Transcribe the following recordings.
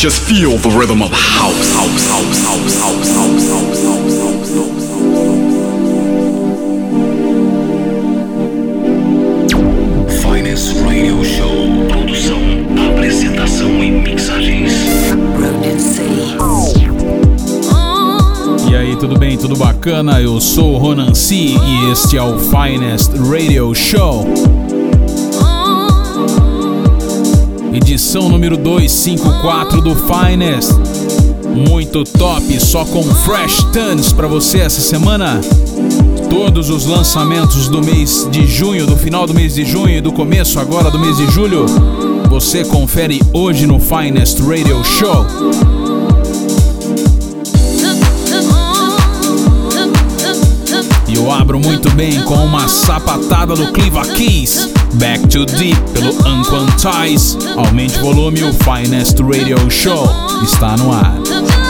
Just feel the rhythm of house, house, house, house, house, house, house, house, house, house. Finest Radio Show. Produção, apresentação e mixagens. Ronan C. E aí, tudo bem? Tudo bacana? Eu sou o Ronan C e este é o Finest Radio Show. Edição número 254 do Finest. Muito top, só com fresh tunes pra você essa semana. Todos os lançamentos do mês de junho, do final do mês de junho e do começo agora do mês de julho, você confere hoje no Finest Radio Show. E eu abro muito bem com uma sapatada do Cliva Keys. Back to Deep pelo Unquantize. Aumente o volume, o Finest Radio Show está no ar.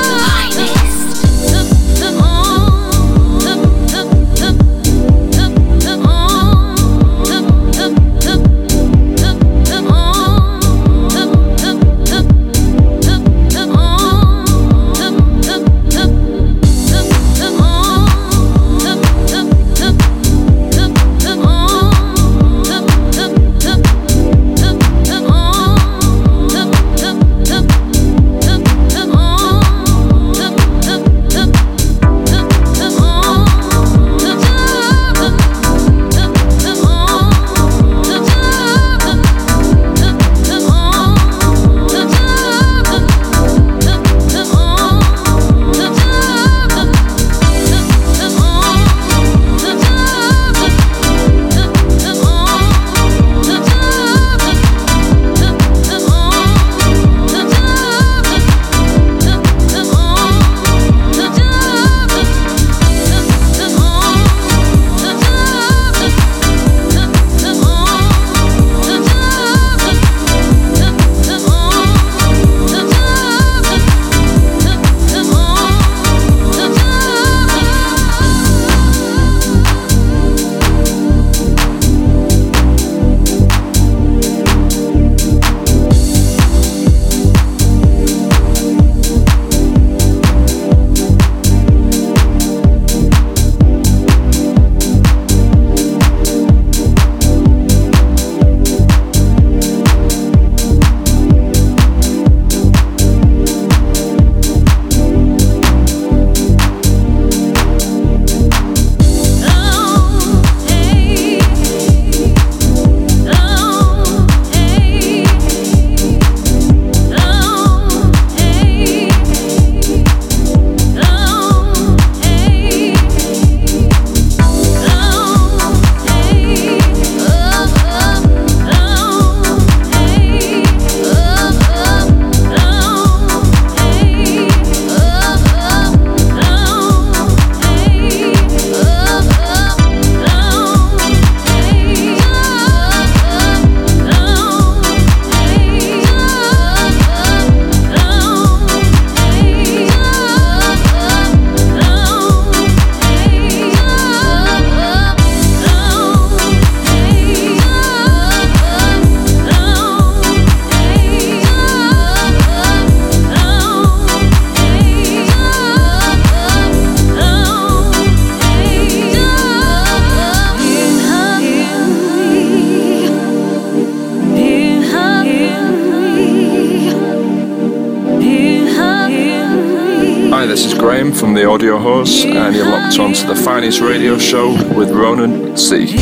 Finest radio show with Ronan C.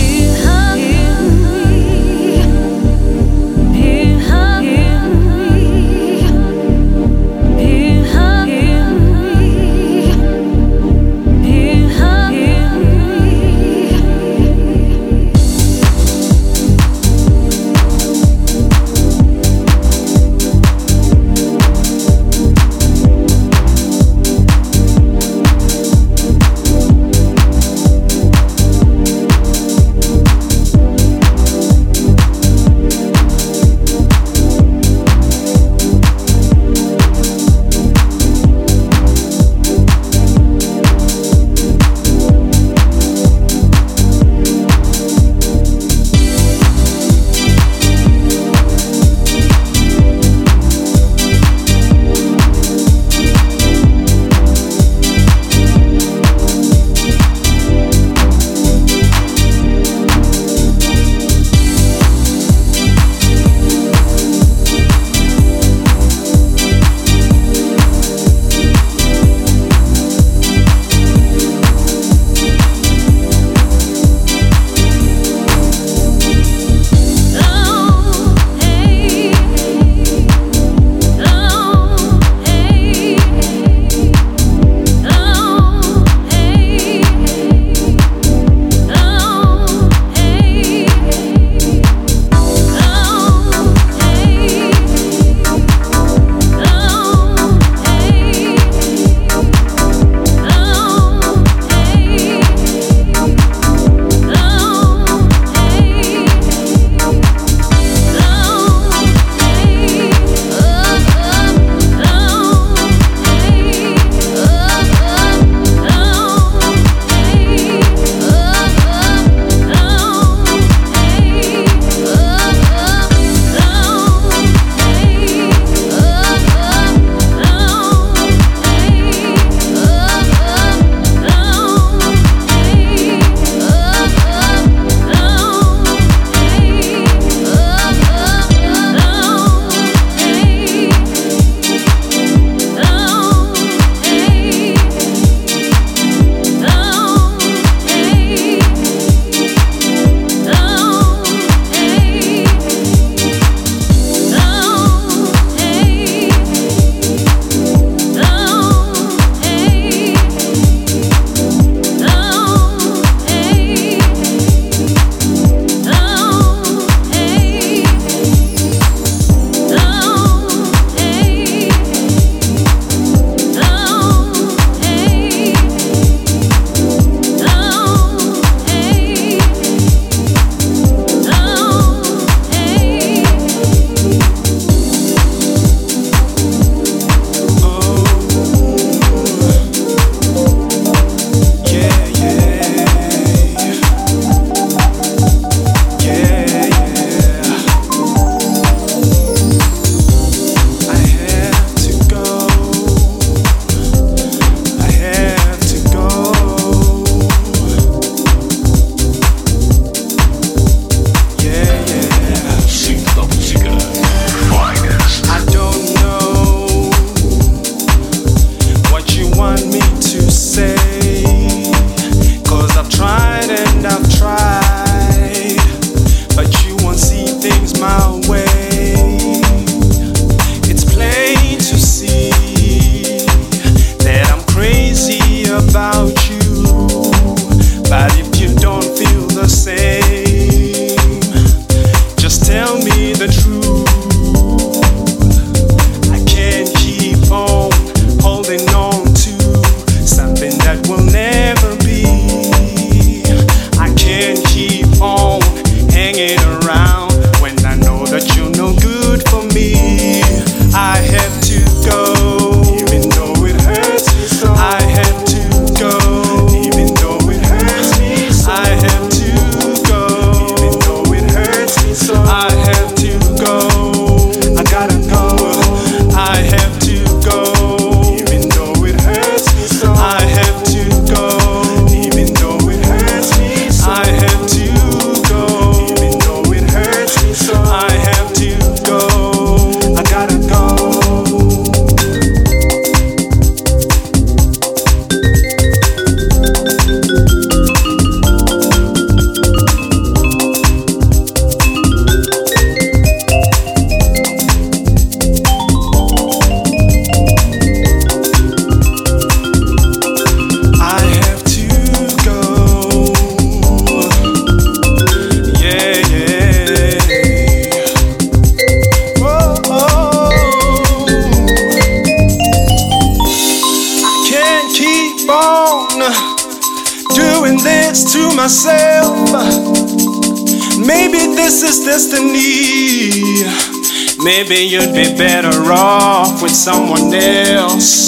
Maybe you'd be better off with someone else.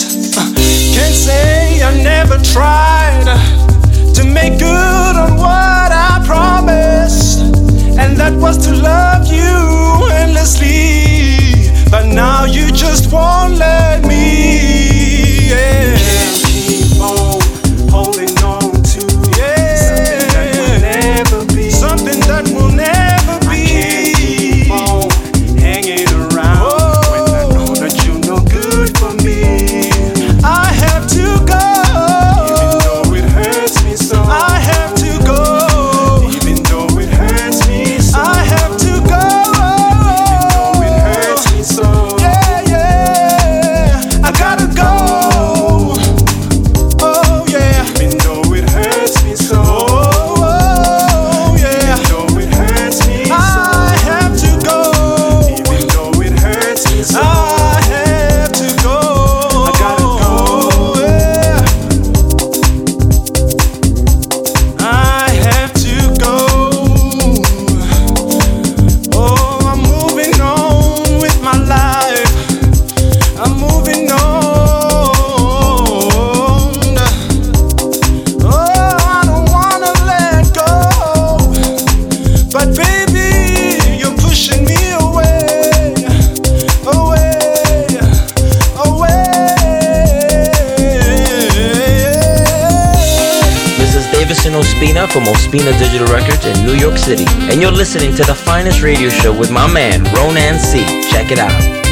Fina Digital Records in New York City. And you're listening to the finest radio show with my man, Ronan C. Check it out.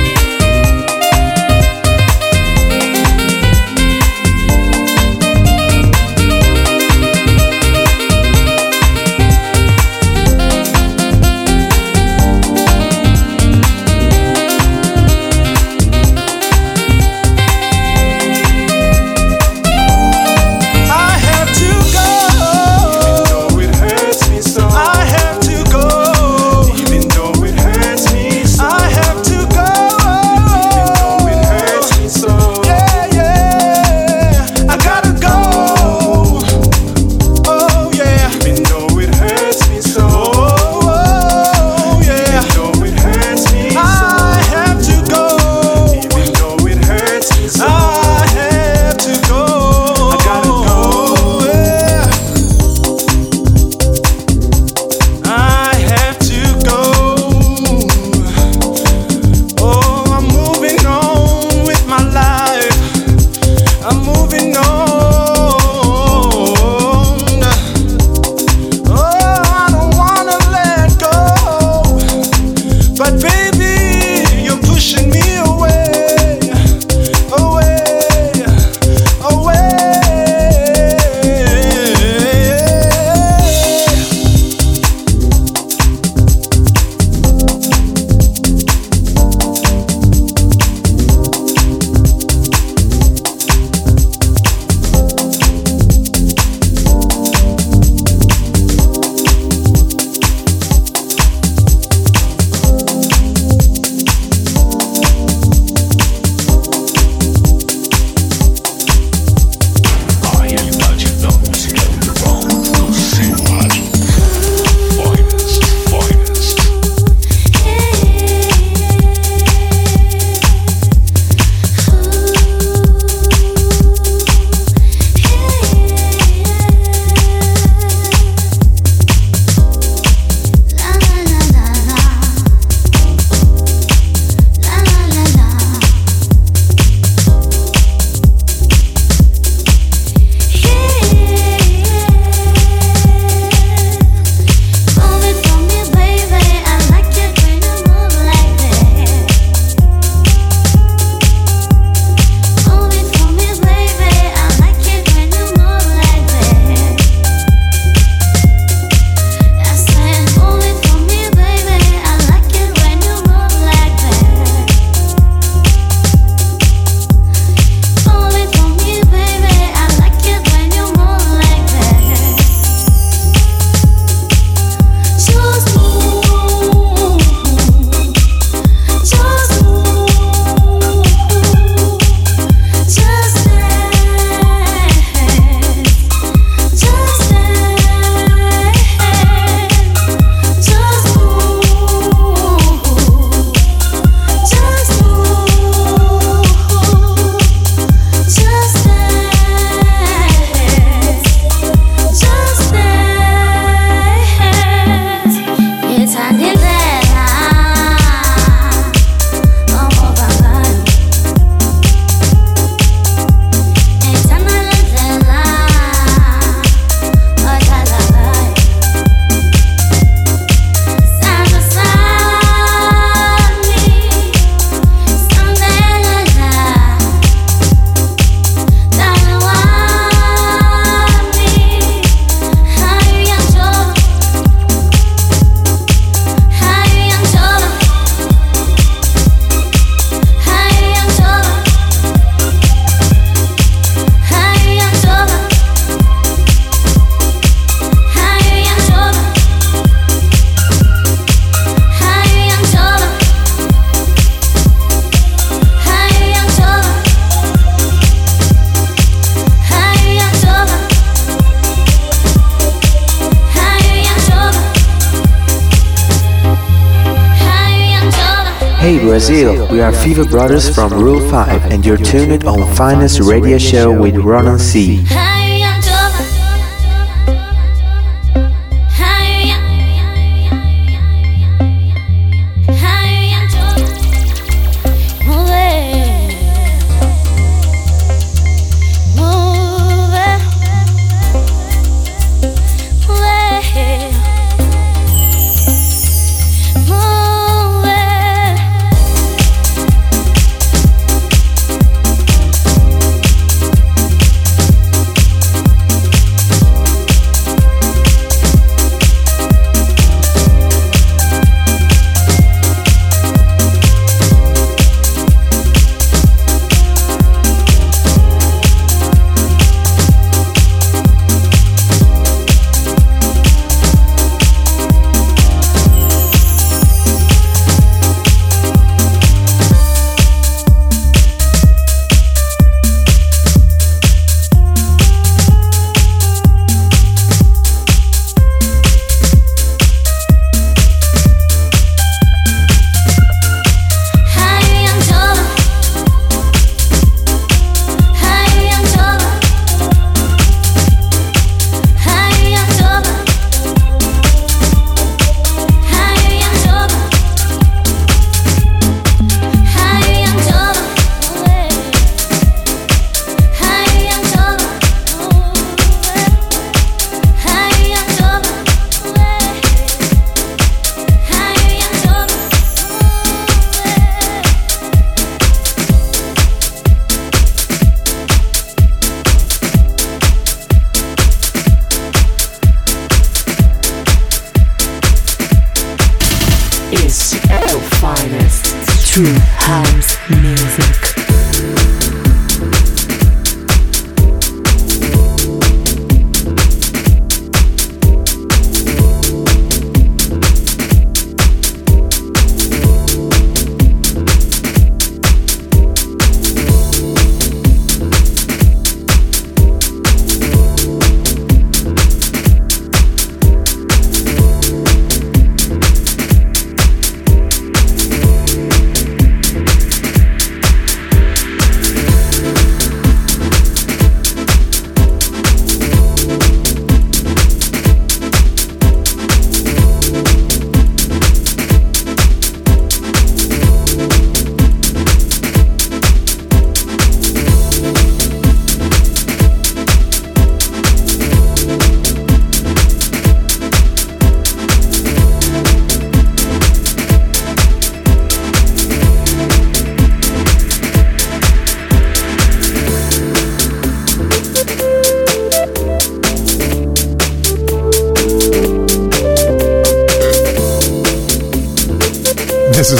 Brothers from Rule 5 and you're tuned on Finest Radio Show with Ronan C.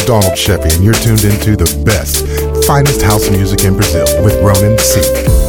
Donald Sheppy, and you're tuned into the best, finest house music in Brazil with Ronan C.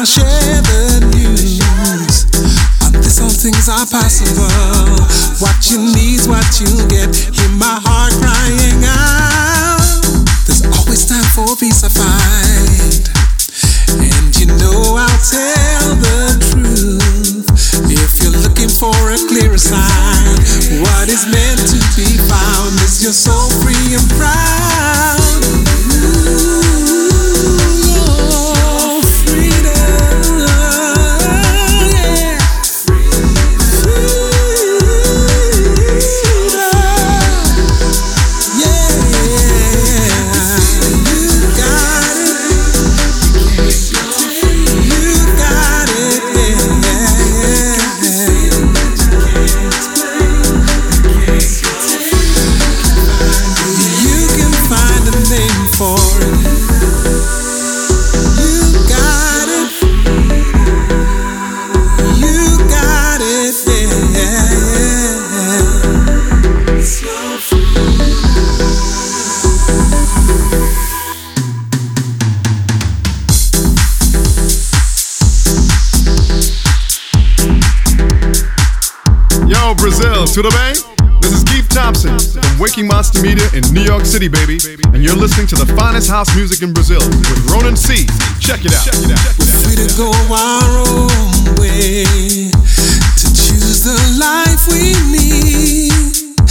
I share the news of this all things are possible. What you need's what you get. Hear my heart crying out. There's always time for peace of mind. and you know I'll tell the truth. If you're looking for a clearer sign, what is meant to be found is your soul free and proud. City, baby. And you're listening to the finest house music in Brazil with Ronan C. Check it out. Check it out. Out. Free to go our own way to choose the life we need.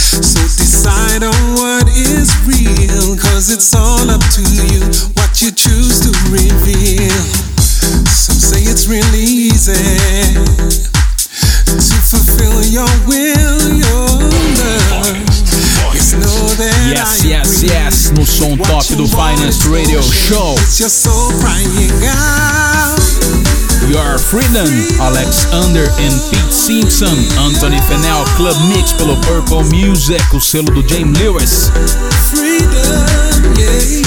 So decide on what is real, cause it's all up to you what you choose to reveal. Some say it's really easy do Finest Radio Show. Your Freedom, Alexander and Pete Simpson, Anthony Fennell, Club Mix pelo Purple Music, o selo do James Lewis. Bem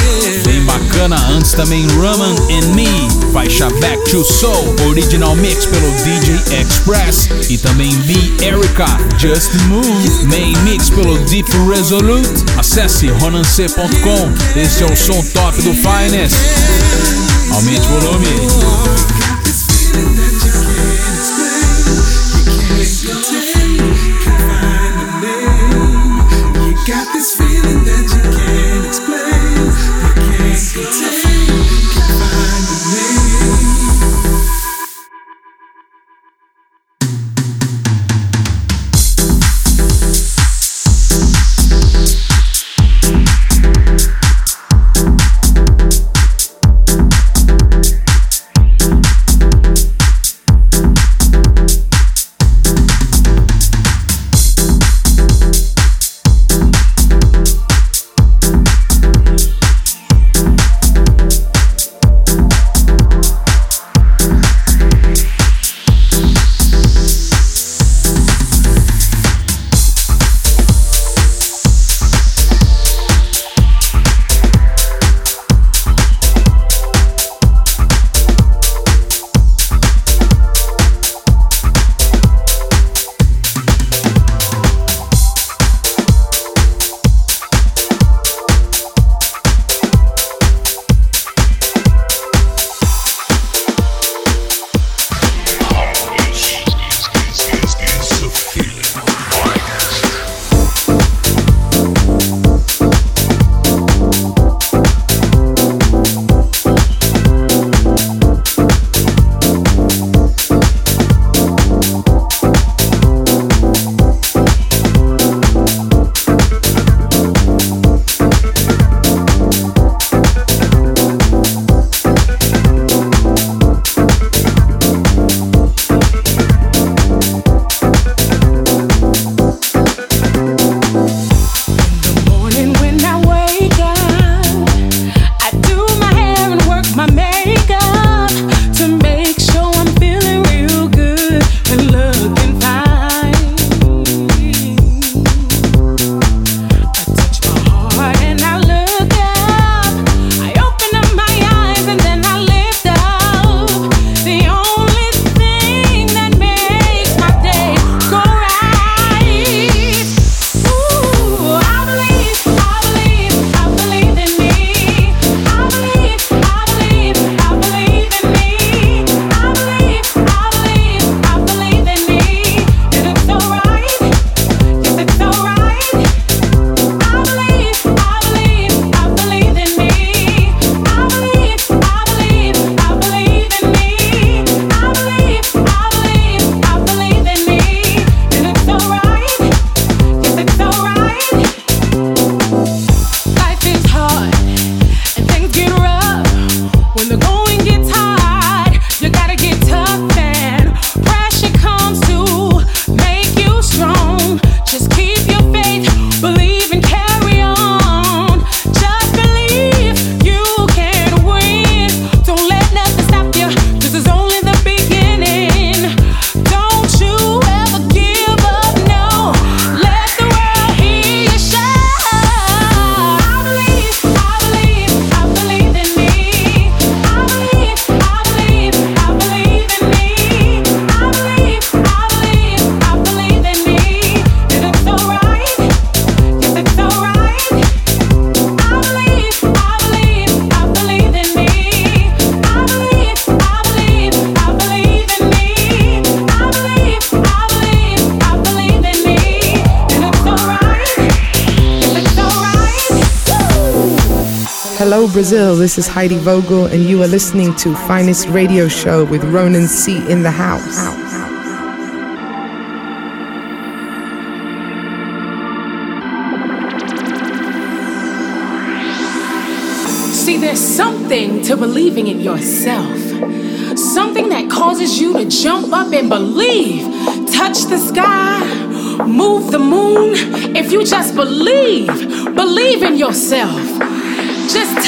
bacana, antes também Raman and Me, faixa Back to Soul, original mix pelo DJ Express e também B Erica, Just Move, main mix pelo Deep Resolute. Acesse ronance.com, esse é o som top do Finest. Aumente o volume. Brazil. This is Heidi Vogel, and you are listening to Finest Radio Show with Ronan C. in the house. See, there's something to believing in yourself. Something that causes you to jump up and believe. Touch the sky, move the moon. If you just believe, believe in yourself. Just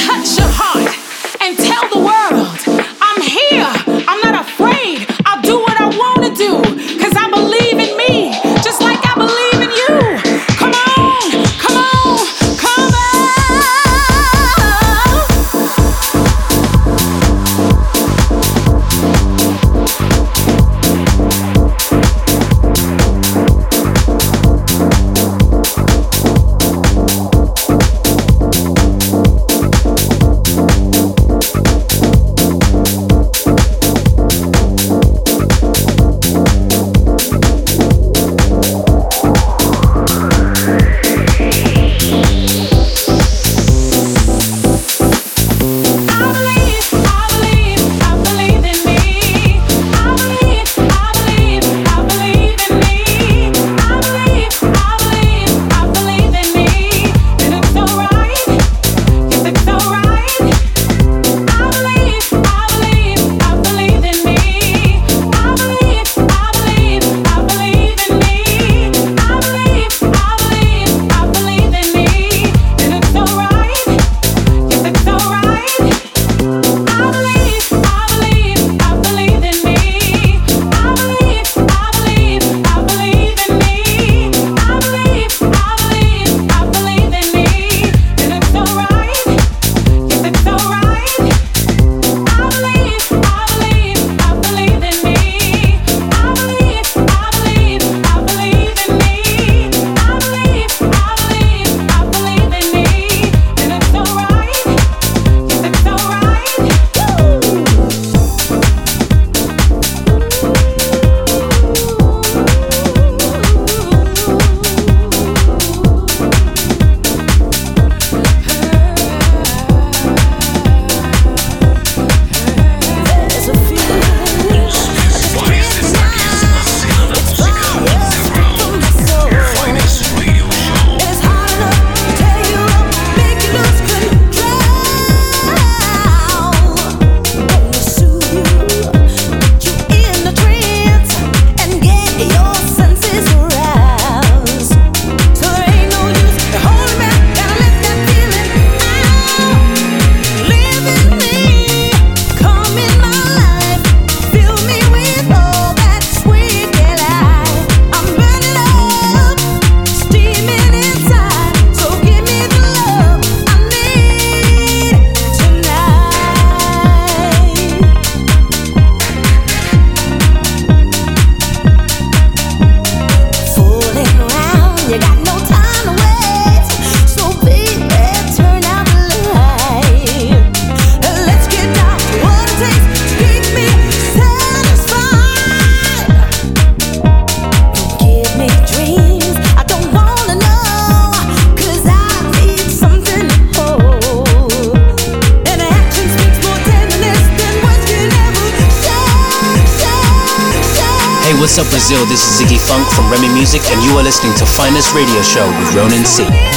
What's up, Brazil? This is Ziggy Funk from Remy Music, and you are listening to Finest Radio Show with Ronan C.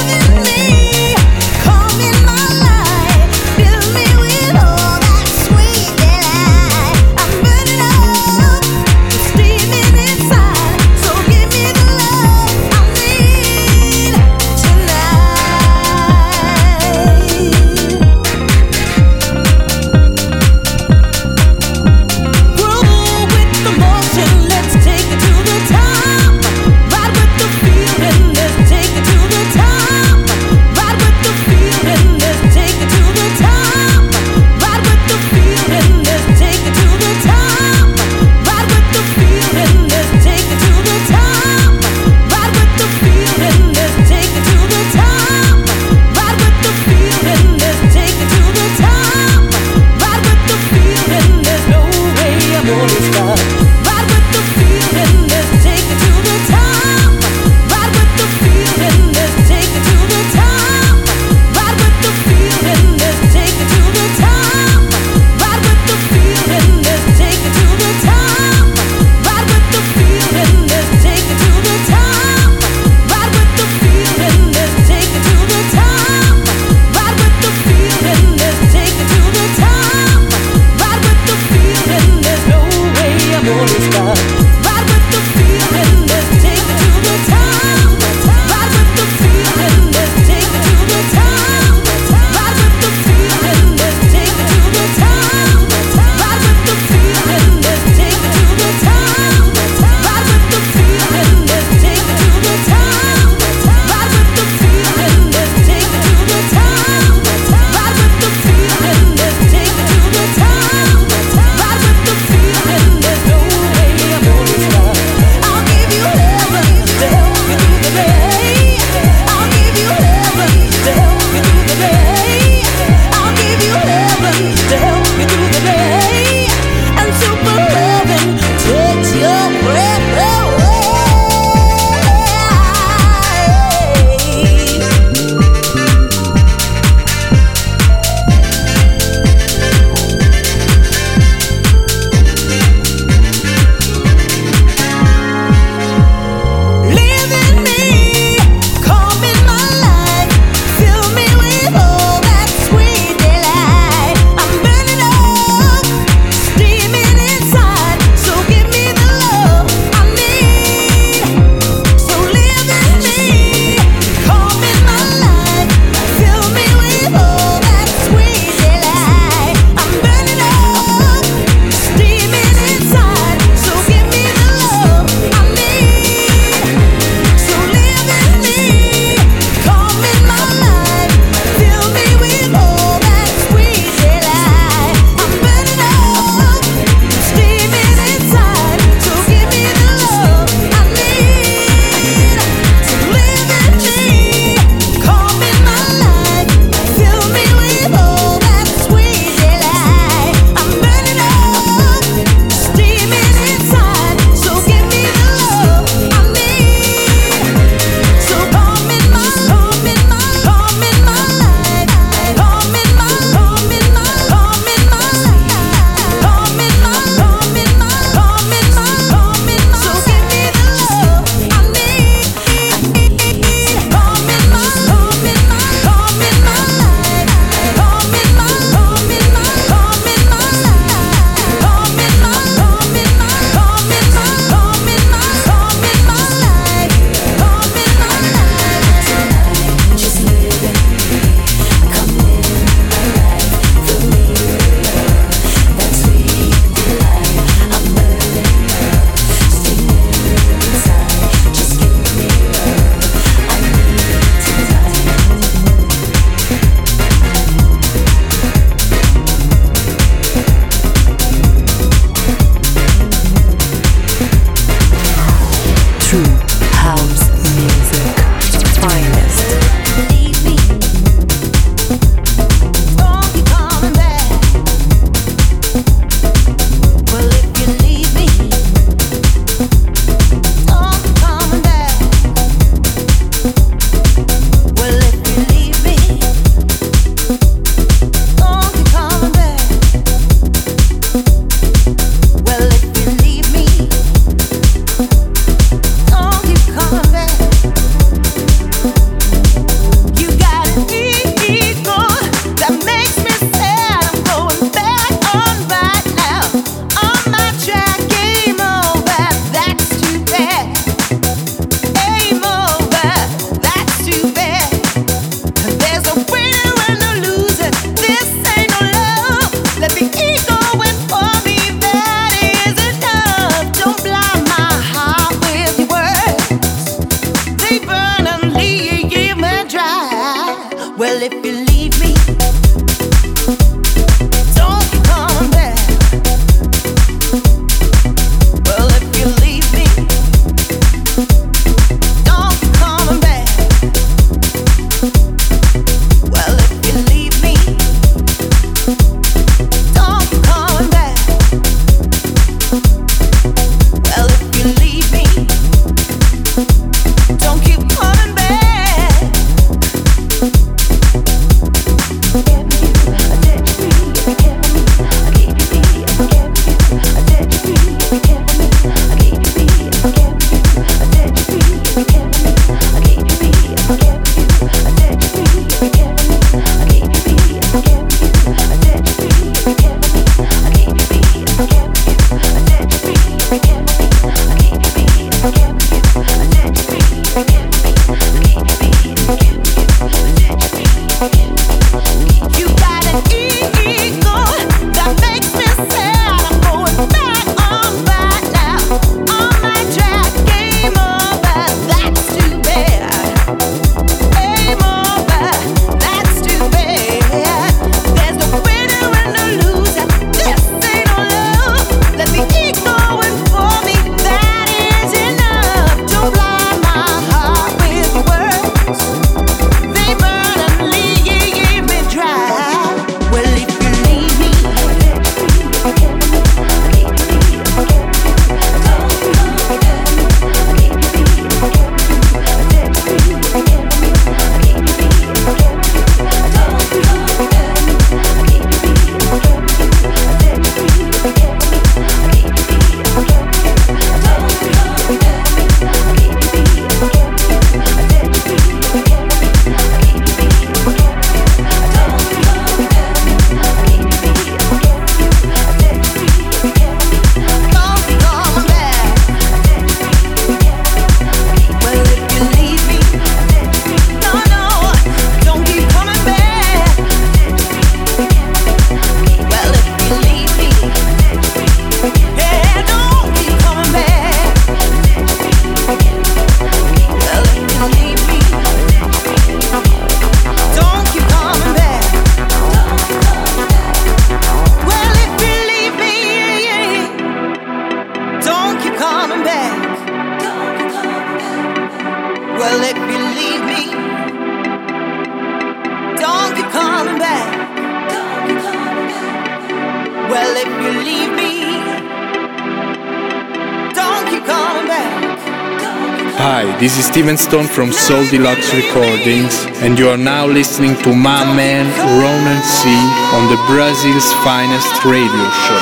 Steven Stone from Soul Deluxe Recordings, and you are now listening to my man Ronan C on the Brazil's finest radio show.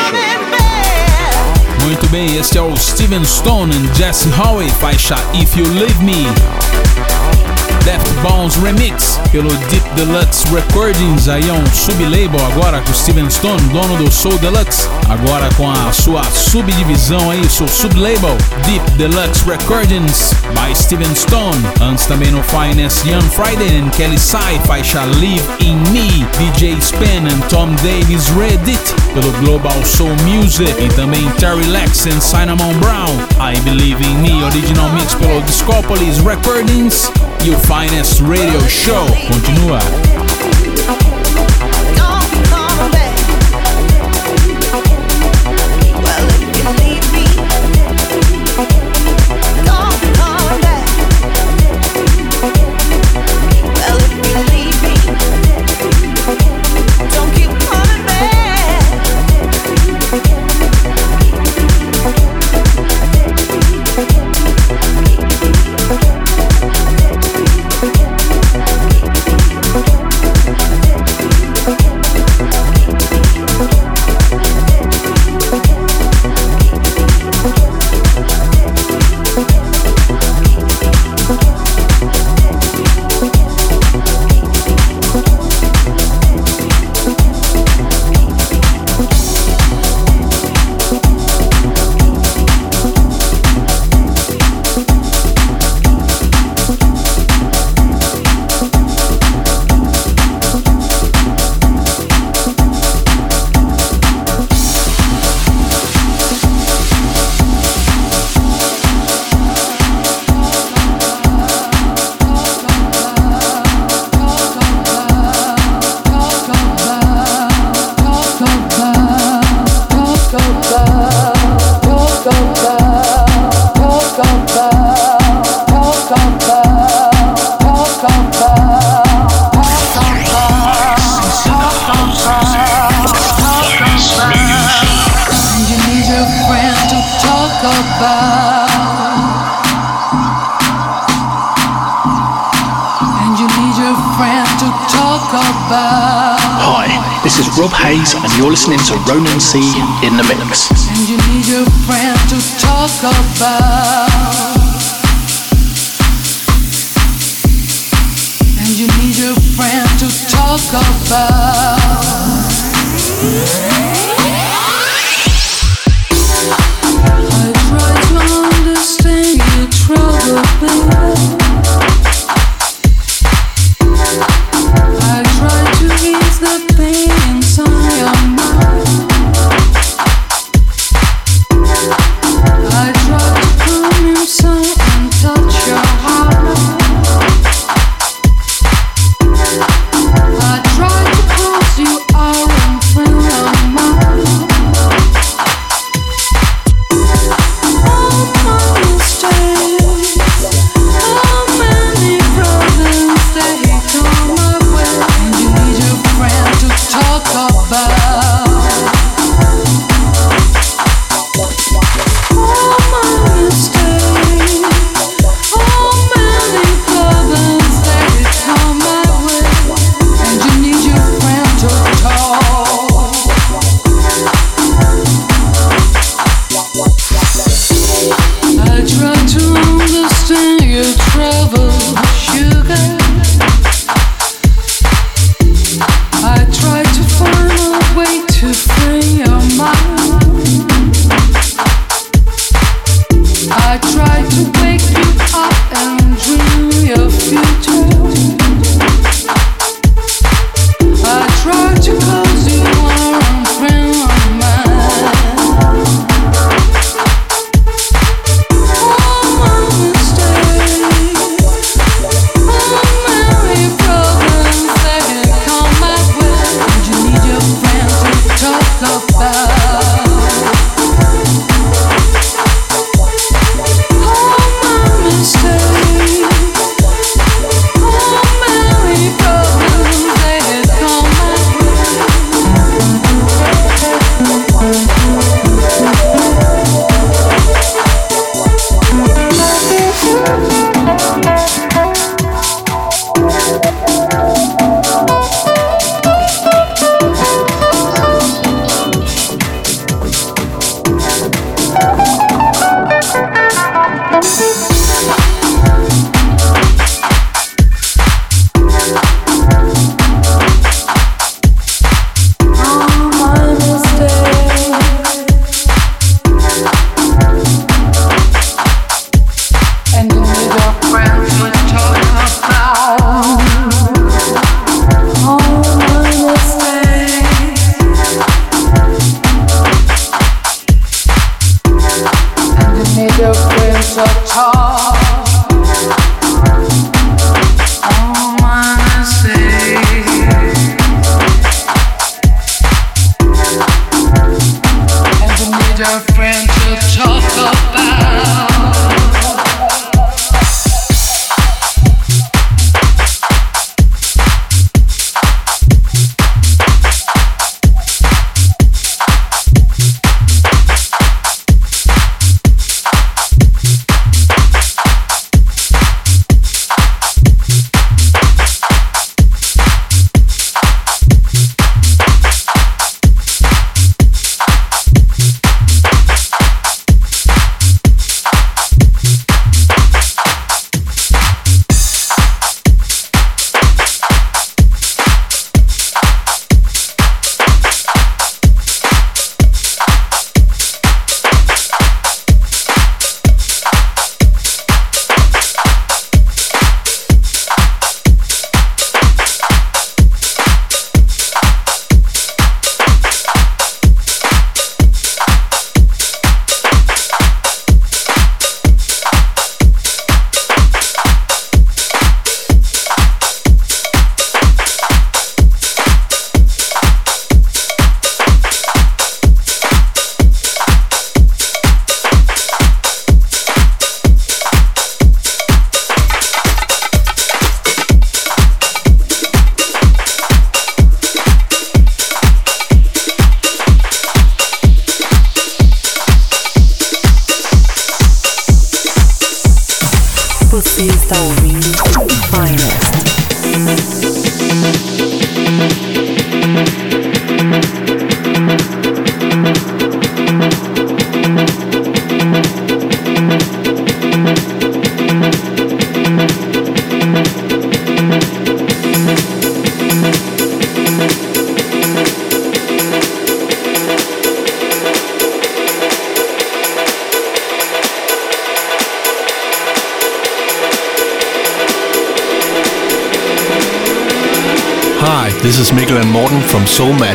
Muito bem, este é o Steven Stone e Jesse Howe, faixa If You Leave Me. Death Bones Remix pelo Deep Deluxe Recordings, aí é um sublabel agora com Steven Stone, dono do Soul Deluxe, agora com a sua subdivisão aí, seu sublabel Deep Deluxe Recordings by Steven Stone. Antes também no Finest Young Friday and Kelly Sai, faixa Live in Me, DJ Spen and Tom Davis Reddit pelo Global Soul Music e também Terry Lex and Cinnamon Brown, I Believe in Me, original mix pelo Discopolis Recordings e o Finest Radio Show continua. Your friend to talk about. I try to understand your trouble, baby.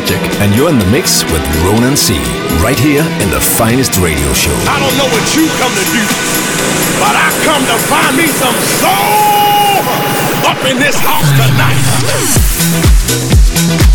Magic, and you're in the mix with Ronan C. Right here in the finest radio show. I don't know what you come to do, but I come to find me some soul up in this house Say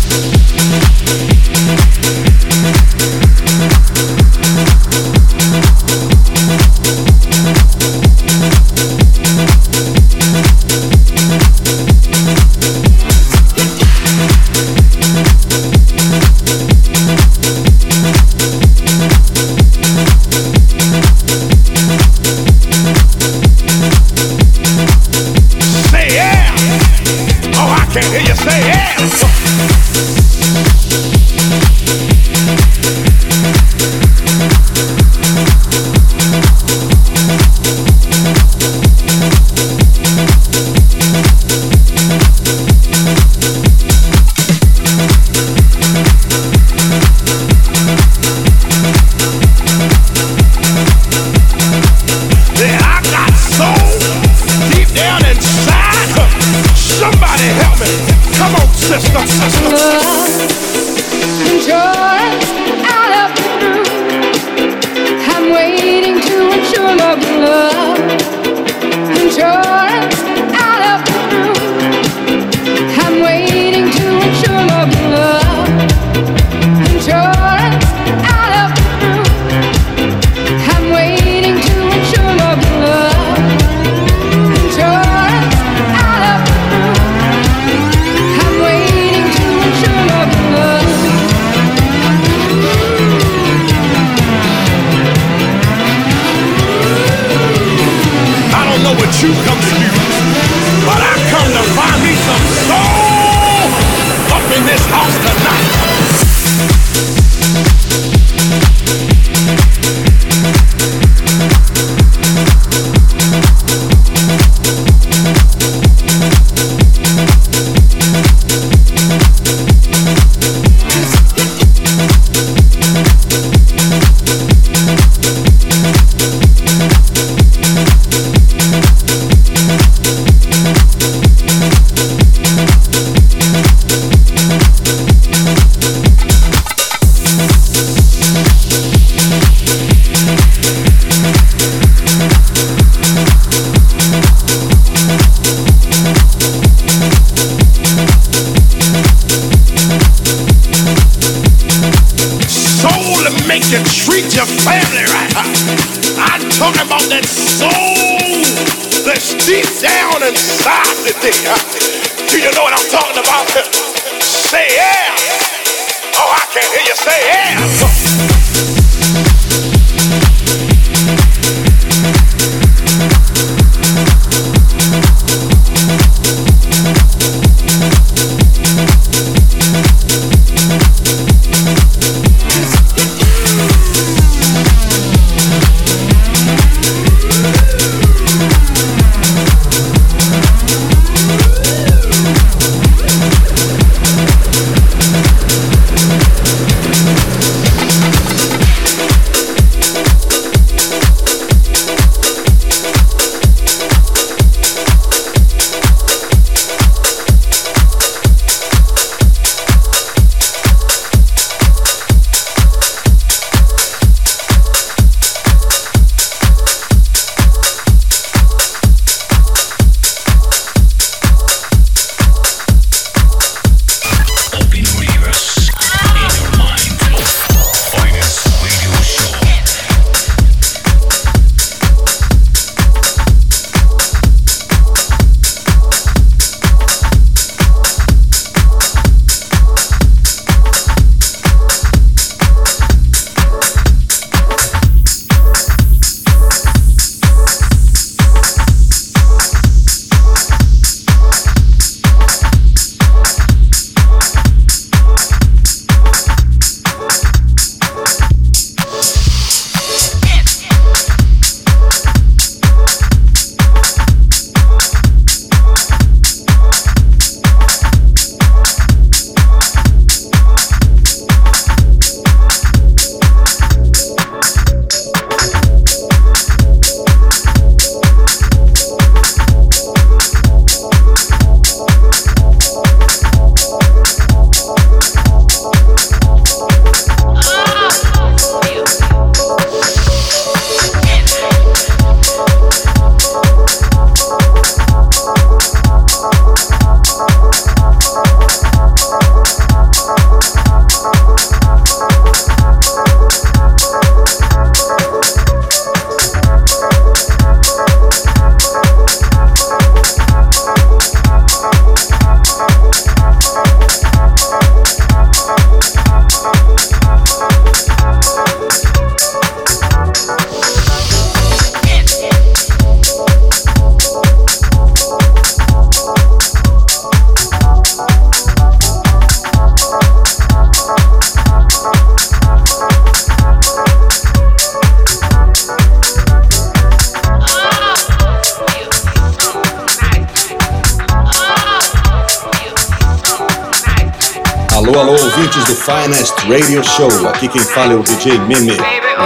DJ Meme.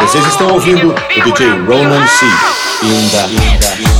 Vocês estão ouvindo o DJ Ronan C. Inda, inda, inda.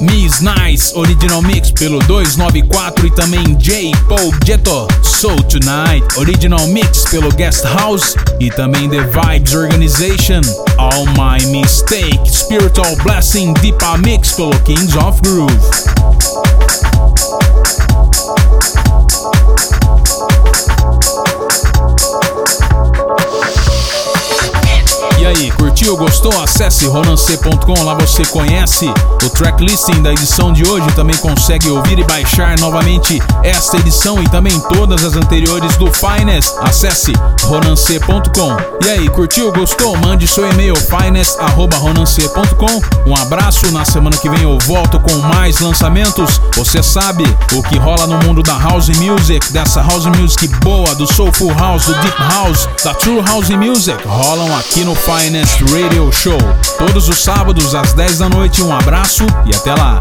Miss Nice Original Mix pelo 294 e também J. Paul Jetto, So Tonight Original Mix pelo Guest House e também The Vibes Organization, All My Mistake Spiritual Blessing Deepa Mix pelo Kings of Groove. Curtiu, gostou? Acesse ronancê.com, lá você conhece o tracklisting da edição de hoje, também consegue ouvir e baixar novamente esta edição e também todas as anteriores do Finest. Acesse ronancê.com. E aí, curtiu, gostou? Mande seu e-mail finest@ronancê.com. Um abraço, na semana que vem eu volto com mais lançamentos. Você sabe o que rola no mundo da house music, dessa house music boa, do soulful house, do deep house, da true house music, rolam aqui no Finest Radio Show. Todos os sábados às 10 da noite. Um abraço e até lá.